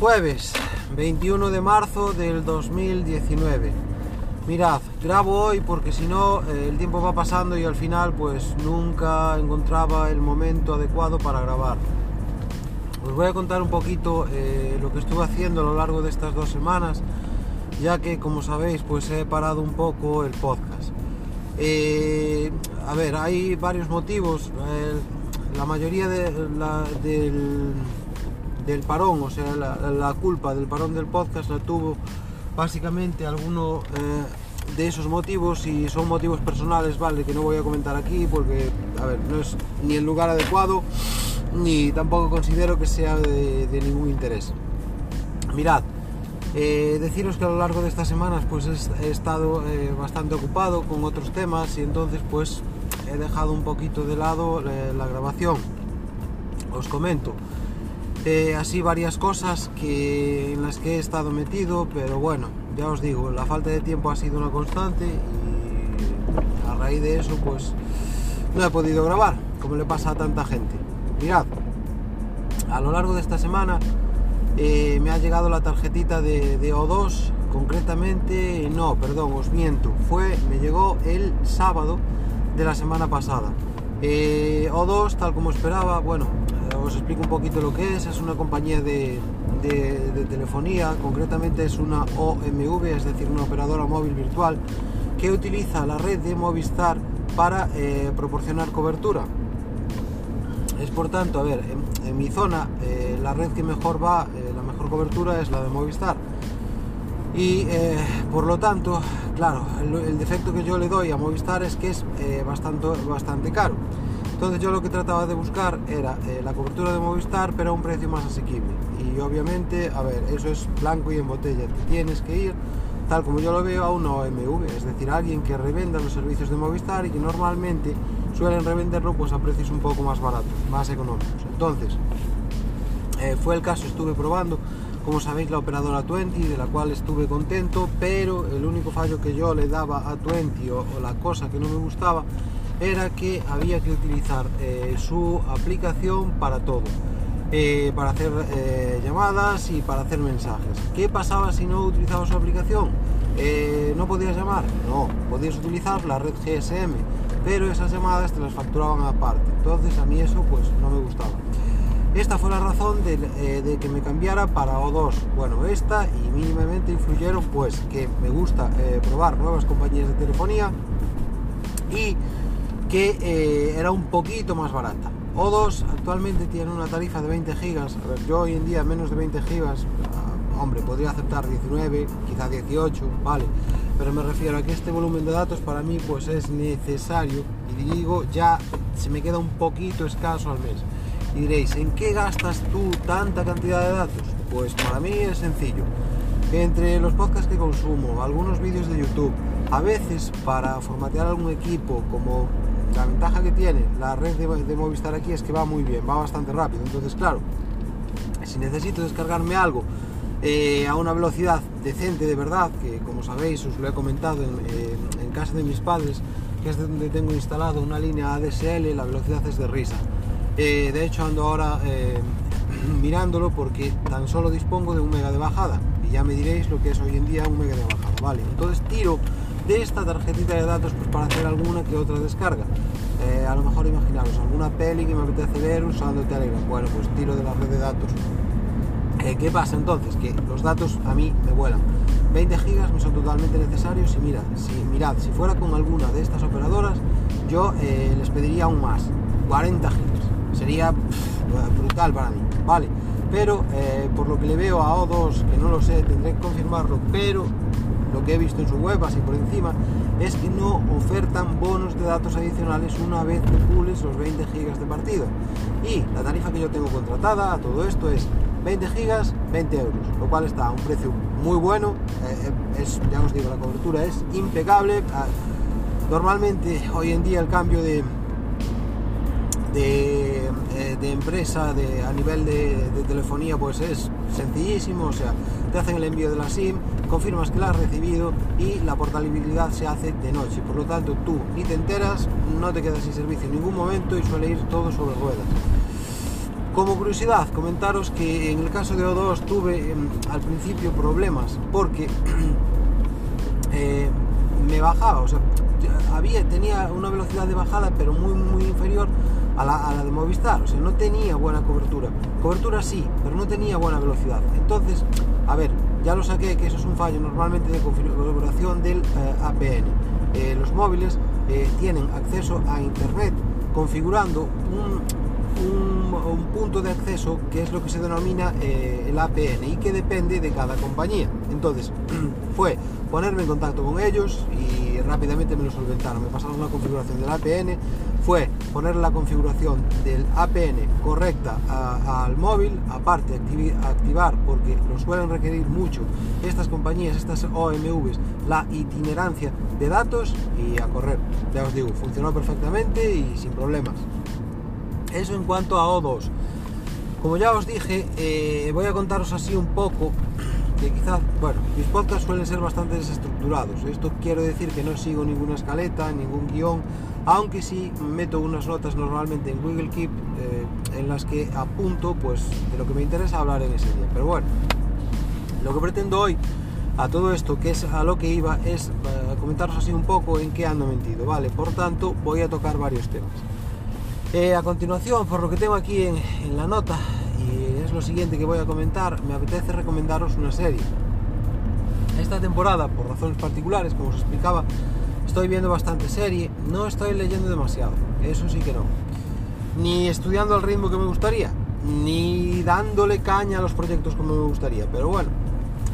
Jueves 21 de marzo del 2019. Mirad, grabo hoy porque si no eh, el tiempo va pasando y al final pues nunca encontraba el momento adecuado para grabar. Os voy a contar un poquito eh, lo que estuve haciendo a lo largo de estas dos semanas, ya que como sabéis pues he parado un poco el podcast. Eh, a ver, hay varios motivos. la mayoría de, del, del, parón, o sea, la, culpa del parón del podcast la tuvo básicamente alguno eh, de esos motivos y son motivos personales, vale, que no voy a comentar aquí porque, a ver, no es ni el lugar adecuado ni tampoco considero que sea de, ningún interés. Mirad, eh, deciros que a lo largo de estas semanas pues he estado eh, bastante ocupado con otros temas y entonces pues he dejado un poquito de lado la, grabación. Os comento así varias cosas que, en las que he estado metido, pero bueno, ya os digo, la falta de tiempo ha sido una constante y a raíz de eso pues no he podido grabar, como le pasa a tanta gente. Mirad, a lo largo de esta semana eh, me ha llegado la tarjetita de, O2, concretamente, no, perdón, os miento, fue, me llegó el sábado de la semana pasada. Eh, O2, tal como esperaba, bueno, os explico un poquito lo que es, es una compañía de, telefonía, concretamente es una OMV, es decir, una operadora móvil virtual, que utiliza la red de Movistar para proporcionar cobertura. Es por tanto, a ver, en, mi zona la red que mejor va, cobertura es la de Movistar. Y eh, por lo tanto, claro, el, defecto que yo le doy a Movistar es que es eh, bastante, bastante caro. Entonces yo lo que trataba de buscar era eh, la cobertura de Movistar, pero a un precio más asequible. Y obviamente, a ver, eso es blanco y en botella. tienes que ir, tal como yo lo veo, a una OMV, es decir, alguien que revenda los servicios de Movistar y que normalmente suelen revenderlo pues a precios un poco más baratos, más económicos. Entonces, fue el caso, estuve probando como sabéis la operadora 20 de la cual estuve contento pero el único fallo que yo le daba a 20 o, la cosa que no me gustaba era que había que utilizar eh, su aplicación para todo eh, para hacer eh, llamadas y para hacer mensajes ¿qué pasaba si no utilizaba su aplicación? ¿no podías llamar? no, podías utilizar la red GSM pero esas llamadas te las facturaban aparte entonces a mí eso pues no me gustaba esta fue la razón eh, de, que me cambiara para O2. Bueno, esta y mínimamente influyeron pues que me gusta probar nuevas compañías de telefonía y que eh, era un poquito más barata. O2 actualmente tiene una tarifa de 20 gigas. Yo hoy en día menos de 20 gigas, ah, hombre, podría aceptar 19, quizá 18, vale. Pero me refiero a que este volumen de datos para mí pues es necesario y digo ya se me queda un poquito escaso al mes. Y diréis, ¿en qué gastas tú tanta cantidad de datos? Pues para mí es sencillo. Entre los podcasts que consumo, algunos vídeos de YouTube, a veces para formatear algún equipo, como la ventaja que tiene la red de, Movistar aquí es que va muy bien, va bastante rápido. Entonces, claro, si necesito descargarme algo eh, a una velocidad decente de verdad, que como sabéis os lo he comentado en, casa de mis padres, que es donde tengo instalado una línea ADSL, la velocidad es de risa. Eh, de hecho ando ahora eh, mirándolo porque tan solo dispongo de un mega de bajada y ya me diréis lo que es hoy en día un mega de bajada, ¿vale? Entonces tiro de esta tarjetita de datos pues para hacer alguna que otra descarga. Eh, a lo mejor imaginaros alguna peli que me apetece ver usando Telegram. Bueno, pues tiro de la red de datos. ¿Qué pasa entonces? Que los datos a mí me vuelan. 20 gigas me son totalmente necesarios y mira, si, mirad, si fuera con alguna de estas operadoras, yo les pediría aún más, 40 gigas sería brutal para mí, ¿vale? Pero eh, por lo que le veo a O2, que no lo sé, tendré que confirmarlo, pero lo que he visto en su web, así por encima, es que no ofertan bonos de datos adicionales una vez que pules los 20 gigas de partida. Y la tarifa que yo tengo contratada a todo esto es 20 gigas, 20 euros, lo cual está a un precio muy bueno. Eh, eh, es, ya os digo, la cobertura es impecable. Ah, normalmente hoy en día el cambio de, de, eh, empresa de, a nivel de, telefonía pues es sencillísimo, o sea, te hacen el envío de la SIM, confirmas que la has recibido y la portabilidad se hace de noche, por lo tanto tú ni te enteras, no te quedas sin servicio en ningún momento y suele ir todo sobre ruedas. Como curiosidad, comentaros que en el caso de O2 tuve em, al principio problemas porque eh, me bajaba, o sea, había, tenía una velocidad de bajada pero muy muy inferior a la, de Movistar, o sea, no tenía buena cobertura. Cobertura sí, pero no tenía buena velocidad. Entonces, a ver, ya lo saqué que eso es un fallo normalmente de configuración del eh, APN. Eh, los móviles tienen acceso a internet configurando un un, punto de acceso que es lo que se denomina eh, el APN y que depende de cada compañía. Entonces, fue ponerme en contacto con ellos y rápidamente me lo solventaron. Me pasaron una configuración del APN, fue poner la configuración del APN correcta al móvil, aparte activar, porque lo suelen requerir mucho estas compañías, estas OMVs, la itinerancia de datos y a correr. Ya os digo, funcionó perfectamente y sin problemas. Eso en cuanto a O2. Como ya os dije, eh, voy a contaros así un poco que quizás, bueno, mis podcasts suelen ser bastante desestructurados. Esto quiero decir que no sigo ninguna escaleta, ningún guion, aunque sí meto unas notas normalmente en Google Keep eh, en las que apunto pues de lo que me interesa hablar en ese día. Pero bueno, lo que pretendo hoy a todo esto, que es a lo que iba, es eh, comentaros así un poco en qué ando mentido, ¿vale? Por tanto, voy a tocar varios temas. Eh, a continuación, por lo que tengo aquí en, la nota, lo siguiente que voy a comentar, me apetece recomendaros una serie. Esta temporada, por razones particulares, como os explicaba, estoy viendo bastante serie, no estoy leyendo demasiado, eso sí que no. Ni estudiando al ritmo que me gustaría, ni dándole caña a los proyectos como me gustaría, pero bueno,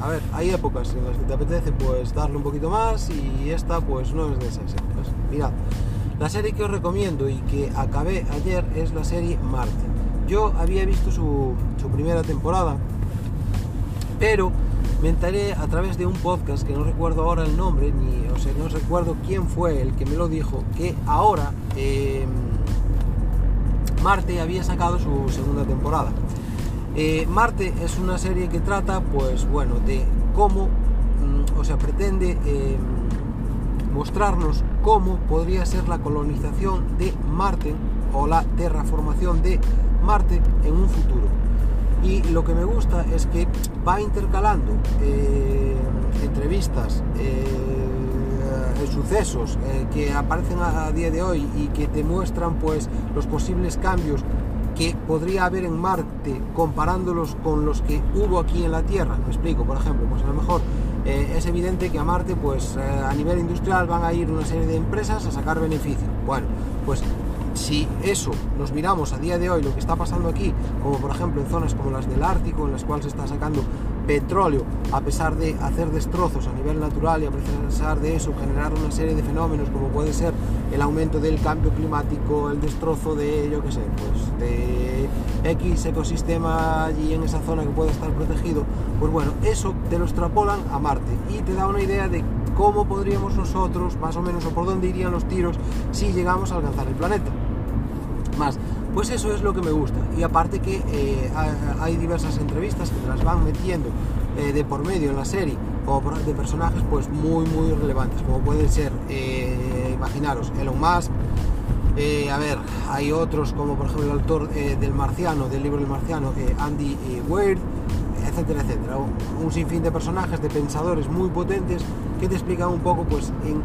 a ver, hay épocas en las que te apetece pues darle un poquito más y esta pues no es de esas épocas. Mirad, la serie que os recomiendo y que acabé ayer es la serie Marte. Yo había visto su, primera temporada, pero me enteré a través de un podcast que no recuerdo ahora el nombre, ni, o sea, no recuerdo quién fue el que me lo dijo, que ahora em, Marte había sacado su segunda temporada. Eh, Marte es una serie que trata, pues bueno, de cómo, mm, o sea, pretende em, mostrarnos cómo podría ser la colonización de Marte o la terraformación de Marte en un futuro. Y lo que me gusta es que va intercalando eh, entrevistas, eh, sucesos eh, que aparecen a, día de hoy y que te muestran pues los posibles cambios que podría haber en Marte comparándolos con los que hubo aquí en la Tierra. Me explico, por ejemplo, pues a lo mejor eh, es evidente que a Marte, pues eh, a nivel industrial van a ir una serie de empresas a sacar beneficio. Bueno, pues si eso nos miramos a día de hoy, lo que está pasando aquí, como por ejemplo en zonas como las del Ártico, en las cuales se está sacando petróleo, a pesar de hacer destrozos a nivel natural y a pesar de eso generar una serie de fenómenos como puede ser el aumento del cambio climático, el destrozo de, yo qué sé, pues de X ecosistema allí en esa zona que puede estar protegido, pues bueno, eso te lo extrapolan a Marte. Y te da una idea de cómo podríamos nosotros, más o menos, o por dónde irían los tiros si llegamos a alcanzar el planeta. Más, pues eso es lo que me gusta. Y aparte que eh, hay diversas entrevistas que te las van metiendo eh, de por medio en la serie, o de personajes pues muy muy relevantes, como pueden ser, eh, imaginaros, Elon Musk, a ver, hay otros como por ejemplo el autor del Marciano, del libro del Marciano, Andy Weir, etcétera, etcétera. Un sinfín de personajes, de pensadores muy potentes que te explican un poco pues en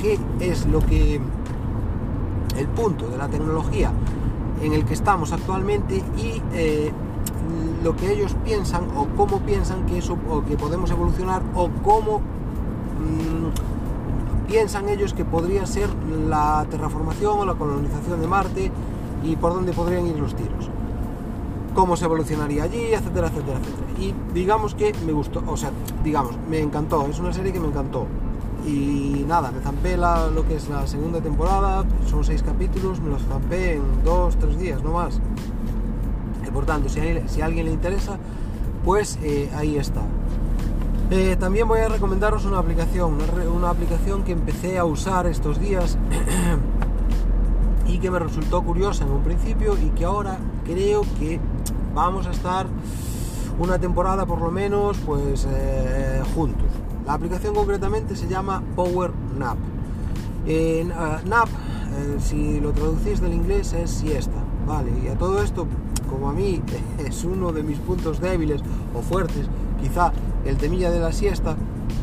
qué es lo que el punto de la tecnología en el que estamos actualmente y eh, lo que ellos piensan o cómo piensan que eso o que podemos evolucionar o cómo mm, piensan ellos que podría ser la terraformación o la colonización de Marte y por dónde podrían ir los tiros cómo se evolucionaría allí, etcétera, etcétera, etcétera. Y digamos que me gustó, o sea, digamos, me encantó, es una serie que me encantó. Y nada, me zampé lo que es la segunda temporada, son seis capítulos, me los zampé en dos, tres días, no más. Y por tanto, si, a alguien le interesa, pues eh, ahí está. Eh, también voy a recomendaros una aplicación, una, aplicación que empecé a usar estos días y que me resultó curiosa en un principio y que ahora creo que vamos a estar una temporada por lo menos pues eh, juntos. La aplicación concretamente se llama Power Nap. En, Nap eh, si lo traducís del inglés es siesta, ¿vale? Y a todo esto, como a mí es uno de mis puntos débiles o fuertes, quizá el temilla de la siesta,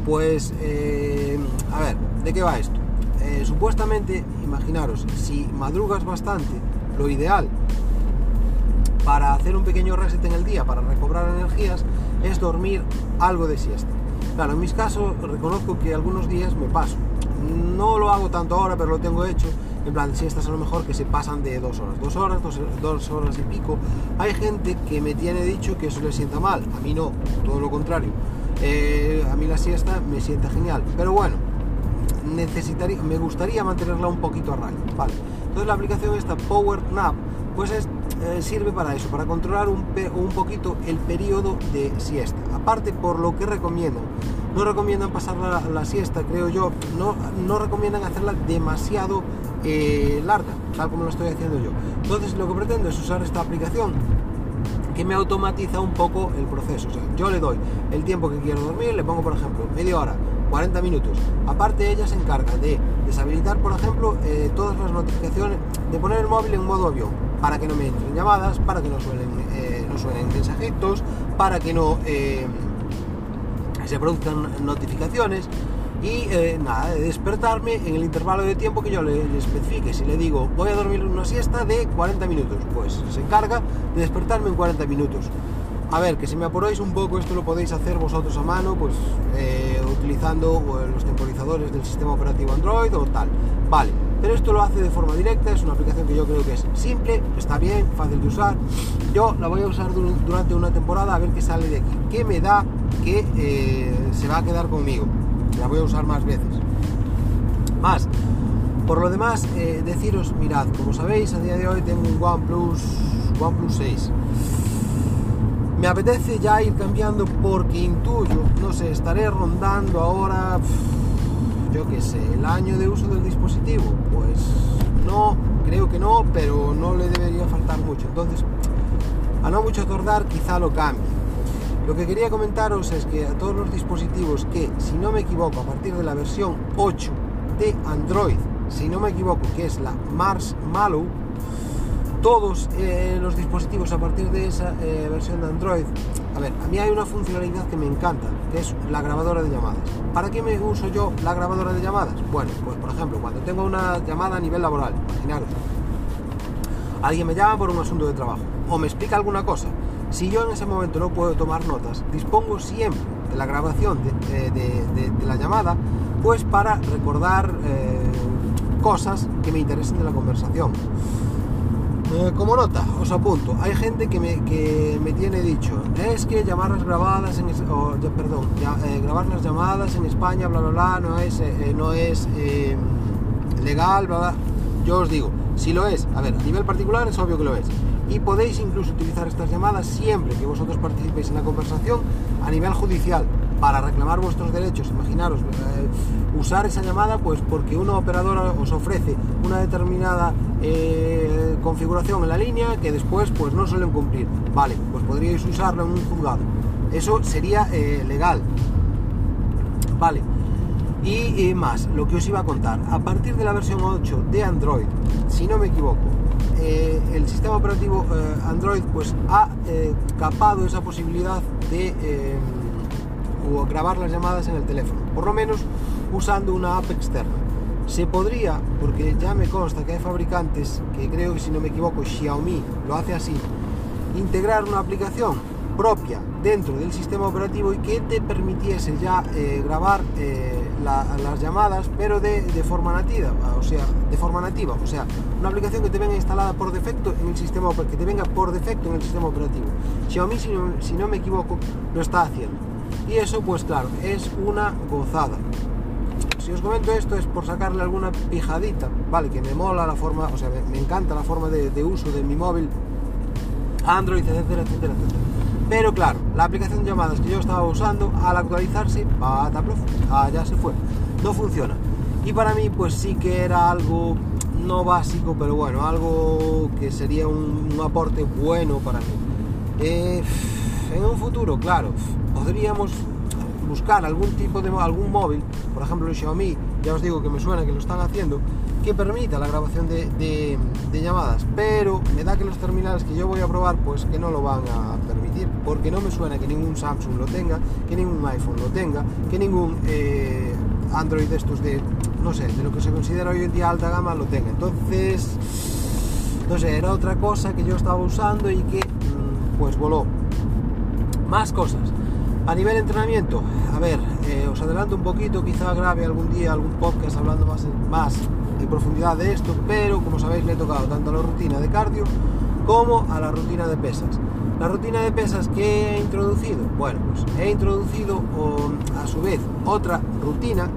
pues, eh, a ver, ¿de qué va esto? Eh, supuestamente, imaginaros, si madrugas bastante, lo ideal para hacer un pequeño reset en el día, para recobrar energías, es dormir algo de siesta. Claro, en mis casos reconozco que algunos días me paso. No lo hago tanto ahora, pero lo tengo hecho. En plan, siestas a lo mejor que se pasan de dos horas, dos horas, dos, horas y pico. Hay gente que me tiene dicho que eso le sienta mal. A mí no, todo lo contrario. Eh, a mí la siesta me sienta genial. Pero bueno, necesitaría, me gustaría mantenerla un poquito a raya. Vale. Entonces la aplicación esta Power Nap, pues es eh, sirve para eso, para controlar un, un, poquito el periodo de siesta. Aparte, por lo que recomiendan, no recomiendan pasar la, siesta, creo yo, no, no recomiendan hacerla demasiado eh, larga, tal como lo estoy haciendo yo. Entonces, lo que pretendo es usar esta aplicación que me automatiza un poco el proceso. O sea, yo le doy el tiempo que quiero dormir, le pongo, por ejemplo, media hora, 40 minutos. Aparte, ella se encarga de deshabilitar, por ejemplo, eh, todas las notificaciones, de poner el móvil en modo avión para que no me entren llamadas, para que no suenen, eh, no suenen mensajitos, para que no eh, se produzcan notificaciones y eh, nada, de despertarme en el intervalo de tiempo que yo le, le, especifique. Si le digo voy a dormir una siesta de 40 minutos, pues se encarga de despertarme en 40 minutos. A ver, que si me apuráis un poco, esto lo podéis hacer vosotros a mano, pues utilizando los temporizadores del sistema operativo Android o tal. Vale, pero esto lo hace de forma directa, es una aplicación que yo creo que es simple, está bien, fácil de usar. Yo la voy a usar durante una temporada a ver qué sale de aquí, qué me da que eh, se va a quedar conmigo. La voy a usar más veces. Más, por lo demás, eh, deciros, mirad, como sabéis, a día de hoy tengo un OnePlus, OnePlus 6. Me apetece ya ir cambiando porque intuyo, no sé, estaré rondando ahora yo qué sé, el año de uso del dispositivo, pues no, creo que no, pero no le debería faltar mucho. Entonces, a no mucho tardar, quizá lo cambie. Lo que quería comentaros es que a todos los dispositivos que, si no me equivoco, a partir de la versión 8 de Android, si no me equivoco, que es la Mars Mallow, todos eh, los dispositivos a partir de esa eh, versión de Android, a ver, a mí hay una funcionalidad que me encanta, que es la grabadora de llamadas. ¿Para qué me uso yo la grabadora de llamadas? Bueno, pues por ejemplo, cuando tengo una llamada a nivel laboral, imaginaros, alguien me llama por un asunto de trabajo o me explica alguna cosa. Si yo en ese momento no puedo tomar notas, dispongo siempre de la grabación de, la llamada, pues para recordar eh, cosas que me interesen de la conversación. Eh, como nota, os apunto, hay gente que me, que me tiene dicho, es que llamar las grabadas en perdón, eh, grabar las llamadas en España, bla bla bla, no es, eh, no es legal, bla bla. Yo os digo, si lo es, a ver, a nivel particular es obvio que lo es. Y podéis incluso utilizar estas llamadas siempre que vosotros participéis en la conversación a nivel judicial para reclamar vuestros derechos. Imaginaros, usar esa llamada pues porque una operadora os ofrece una determinada eh, configuración en la línea que después pues no suelen cumplir. Vale, pues podríais usarlo en un juzgado. Eso sería eh, legal. Vale. Y, más, lo que os iba a contar, a partir de la versión 8 de Android, si no me equivoco, eh, el sistema operativo Android pues ha capado esa posibilidad de grabar las llamadas en el teléfono, por lo menos usando una app externa. Se podría, porque ya me consta que hay fabricantes, que creo que si no me equivoco Xiaomi lo hace así, integrar una aplicación propia dentro del sistema operativo y que te permitiese ya eh, grabar eh, las llamadas pero de, forma nativa o sea de forma nativa o sea una aplicación que te venga instalada por defecto en el sistema que te venga por defecto en el sistema operativo Xiaomi si si no me equivoco lo está haciendo y eso pues claro es una gozada si os comento esto es por sacarle alguna pijadita, ¿vale? Que me mola la forma, o sea, me, encanta la forma de, uso de mi móvil, Android, etcétera, etcétera, etcétera. Pero claro, la aplicación de llamadas que yo estaba usando, al actualizarse, pataplof, allá se fue. No funciona. Y para mí, pues sí que era algo no básico, pero bueno, algo que sería un, aporte bueno para mí. Eh, en un futuro, claro, podríamos buscar algún tipo de algún móvil, por ejemplo el Xiaomi, ya os digo que me suena que lo están haciendo, que permita la grabación de, llamadas, pero me da que los terminales que yo voy a probar, pues que no lo van a permitir, porque no me suena que ningún Samsung lo tenga, que ningún iPhone lo tenga, que ningún eh, Android de estos de, no sé, de lo que se considera hoy en día alta gama lo tenga. Entonces, no era otra cosa que yo estaba usando y que mm, pues voló. Más cosas. A nivel entrenamiento, a ver, eh, os adelanto un poquito, quizá grabe algún día algún podcast hablando más, más en profundidad de esto, pero como sabéis le he tocado tanto a la rutina de cardio como a la rutina de pesas. La rutina de pesas que he introducido, bueno, pues he introducido a su vez otra rutina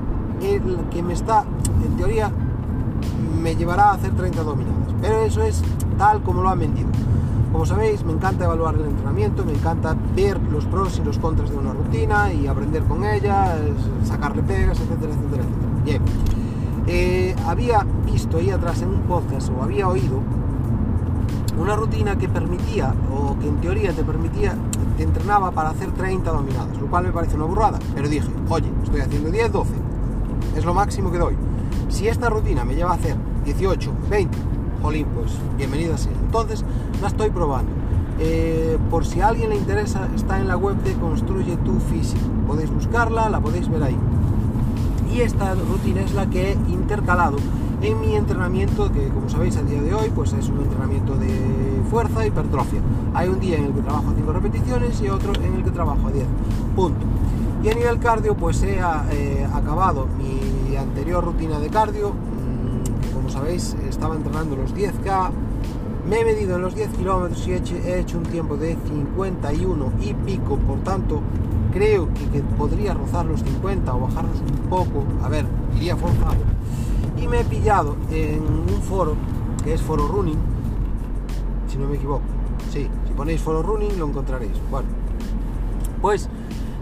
que me está, en teoría, me llevará a hacer 30 dominadas, pero eso es tal como lo han vendido. Como sabéis, me encanta evaluar el entrenamiento, me encanta ver los pros y los contras de una rutina y aprender con ella, sacarle pegas, etcétera, etcétera, etcétera. Bien, eh, había visto ahí atrás en un podcast o había oído una rutina que permitía, o que en teoría te permitía, te entrenaba para hacer 30 dominadas, lo cual me parece una burrada, pero dije, oye, estoy haciendo 10, 12, es lo máximo que doy. Si esta rutina me lleva a hacer 18, 20, jolín, pues bienvenido así. Entonces la estoy probando. Eh, por si a alguien le interesa, está en la web de Construye tu Físico. Podéis buscarla, la podéis ver ahí. Y esta rutina es la que he intercalado en mi entrenamiento, que como sabéis a día de hoy, pues es un entrenamiento de fuerza, hipertrofia. Hay un día en el que trabajo a 5 repeticiones y otro en el que trabajo a 10. Punto. Y a nivel cardio, pues he eh, acabado mi anterior rutina de cardio, sabéis, estaba entrenando los 10K, me he medido en los 10 kilómetros y he hecho, un tiempo de 51 y pico, por tanto, creo que, podría rozar los 50 o bajarlos un poco, a ver, iría forzado. Y me he pillado en un foro, que es Foro Running, si no me equivoco, sí, si ponéis Foro Running lo encontraréis. Bueno, pues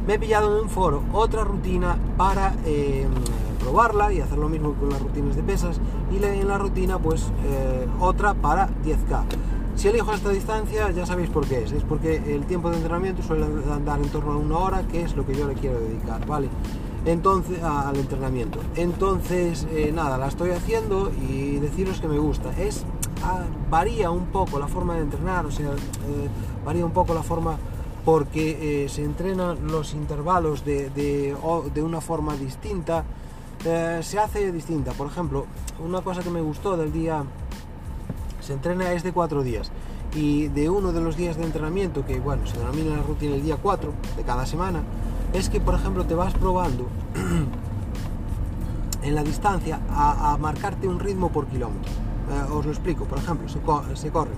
me he pillado en un foro otra rutina para... Eh, probarla y hacer lo mismo con las rutinas de pesas y en la rutina pues eh, otra para 10K. Si elijo esta distancia ya sabéis por qué es, es porque el tiempo de entrenamiento suele andar en torno a una hora, que es lo que yo le quiero dedicar, ¿vale? Entonces, al entrenamiento. Entonces, eh, nada, la estoy haciendo y deciros que me gusta. Es, ah, varía un poco la forma de entrenar, o sea, eh, varía un poco la forma porque se entrenan los intervalos de, de, de una forma distinta. Eh, se hace distinta. Por ejemplo, una cosa que me gustó del día, se entrena es de cuatro días. Y de uno de los días de entrenamiento, que bueno, se denomina la rutina el día 4 de cada semana, es que por ejemplo te vas probando en la distancia a, marcarte un ritmo por kilómetro. Eh, os lo explico, por ejemplo, se, se corre,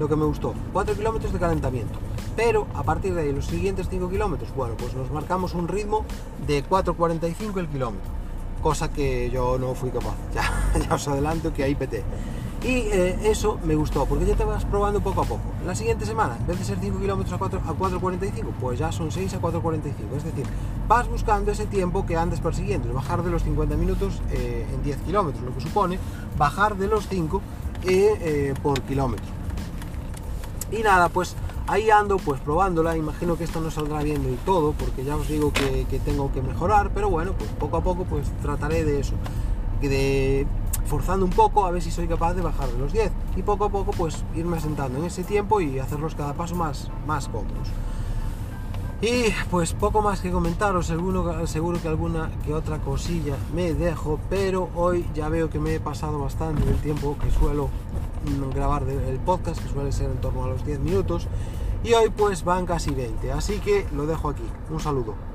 lo que me gustó, 4 kilómetros de calentamiento. Pero a partir de ahí, los siguientes 5 kilómetros, bueno, pues nos marcamos un ritmo de 4.45 el kilómetro cosa que yo no fui capaz. Ya, ya os adelanto que ahí peté. Y eh, eso me gustó, porque ya te vas probando poco a poco. La siguiente semana, en vez de ser 5 kilómetros a 4.45, pues ya son 6 a 4.45. Es decir, vas buscando ese tiempo que andes persiguiendo, bajar de los 50 minutos eh, en 10 kilómetros, lo que supone bajar de los 5 eh, por kilómetro. Y nada, pues ahí ando pues probándola, imagino que esto no saldrá bien del todo porque ya os digo que, tengo que mejorar, pero bueno, pues poco a poco pues trataré de eso, de forzando un poco a ver si soy capaz de bajar de los 10 y poco a poco pues irme asentando en ese tiempo y hacerlos cada paso más, más cómodos. Y pues poco más que comentaros, seguro, seguro que alguna que otra cosilla me dejo, pero hoy ya veo que me he pasado bastante del tiempo que suelo grabar el podcast, que suele ser en torno a los 10 minutos, y hoy pues van casi 20, así que lo dejo aquí. Un saludo.